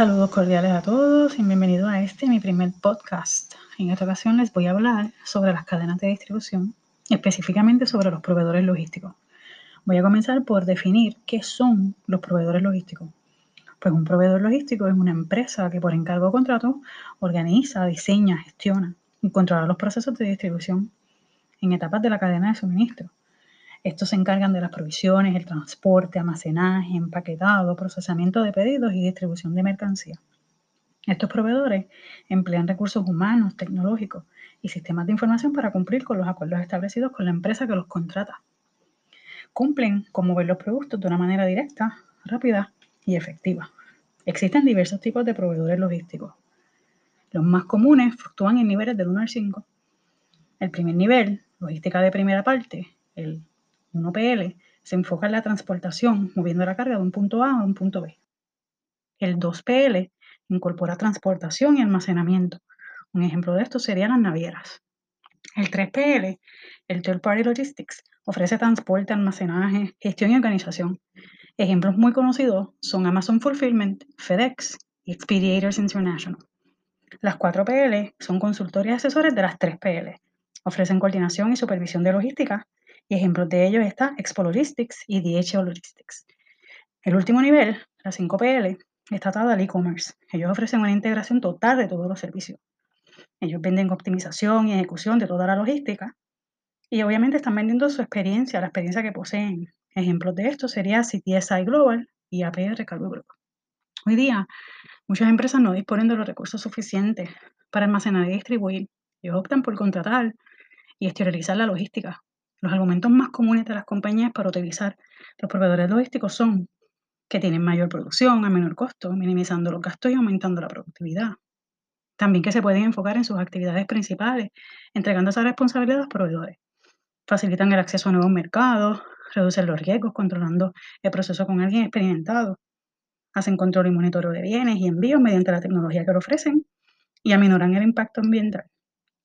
Saludos cordiales a todos y bienvenido a este, mi primer podcast. En esta ocasión les voy a hablar sobre las cadenas de distribución, específicamente sobre los proveedores logísticos. Voy a comenzar por definir qué son los proveedores logísticos. Pues un proveedor logístico es una empresa que por encargo o contrato organiza, diseña, gestiona y controla los procesos de distribución en etapas de la cadena de suministro. Estos se encargan de las provisiones, el transporte, almacenaje, empaquetado, procesamiento de pedidos y distribución de mercancía. Estos proveedores emplean recursos humanos, tecnológicos y sistemas de información para cumplir con los acuerdos establecidos con la empresa que los contrata. Cumplen con mover los productos de una manera directa, rápida y efectiva. Existen diversos tipos de proveedores logísticos. Los más comunes fluctúan en niveles del 1 al 5. El primer nivel, logística de primera parte, el 1PL, se enfoca en la transportación, moviendo la carga de un punto A a un punto B. El 2PL incorpora transportación y almacenamiento. Un ejemplo de esto serían las navieras. El 3PL, el Third Party Logistics, ofrece transporte, almacenaje, gestión y organización. Ejemplos muy conocidos son Amazon Fulfillment, FedEx y Expediators International. Las 4PL son consultores y asesores de las 3PL. Ofrecen coordinación y supervisión de logística y ejemplos de ellos está Expo Logistics y DHL Logistics. El último nivel, la 5PL, está atada al e-commerce. Ellos ofrecen una integración total de todos los servicios. Ellos venden optimización y ejecución de toda la logística y obviamente están vendiendo su experiencia, la experiencia que poseen. Ejemplos de esto sería CTSI Global y APR Cargo Group. Hoy día, muchas empresas no disponen de los recursos suficientes para almacenar y distribuir. Ellos optan por contratar y exteriorizar la logística, los argumentos más comunes de las compañías para utilizar los proveedores logísticos son que tienen mayor producción a menor costo, minimizando los gastos y aumentando la productividad. También que se pueden enfocar en sus actividades principales, entregando esa responsabilidad a los proveedores. Facilitan el acceso a nuevos mercados, reducen los riesgos controlando el proceso con alguien experimentado. Hacen control y monitoreo de bienes y envíos mediante la tecnología que lo ofrecen y aminoran el impacto ambiental.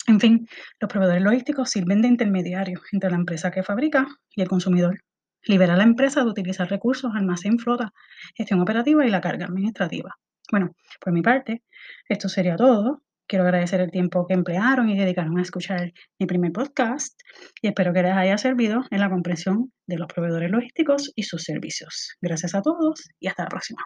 En fin, los proveedores logísticos sirven de intermediario entre la empresa que fabrica y el consumidor. Libera a la empresa de utilizar recursos, almacén, flota, gestión operativa y la carga administrativa. Bueno, por mi parte, esto sería todo. Quiero agradecer el tiempo que emplearon y dedicaron a escuchar mi primer podcast y espero que les haya servido en la comprensión de los proveedores logísticos y sus servicios. Gracias a todos y hasta la próxima.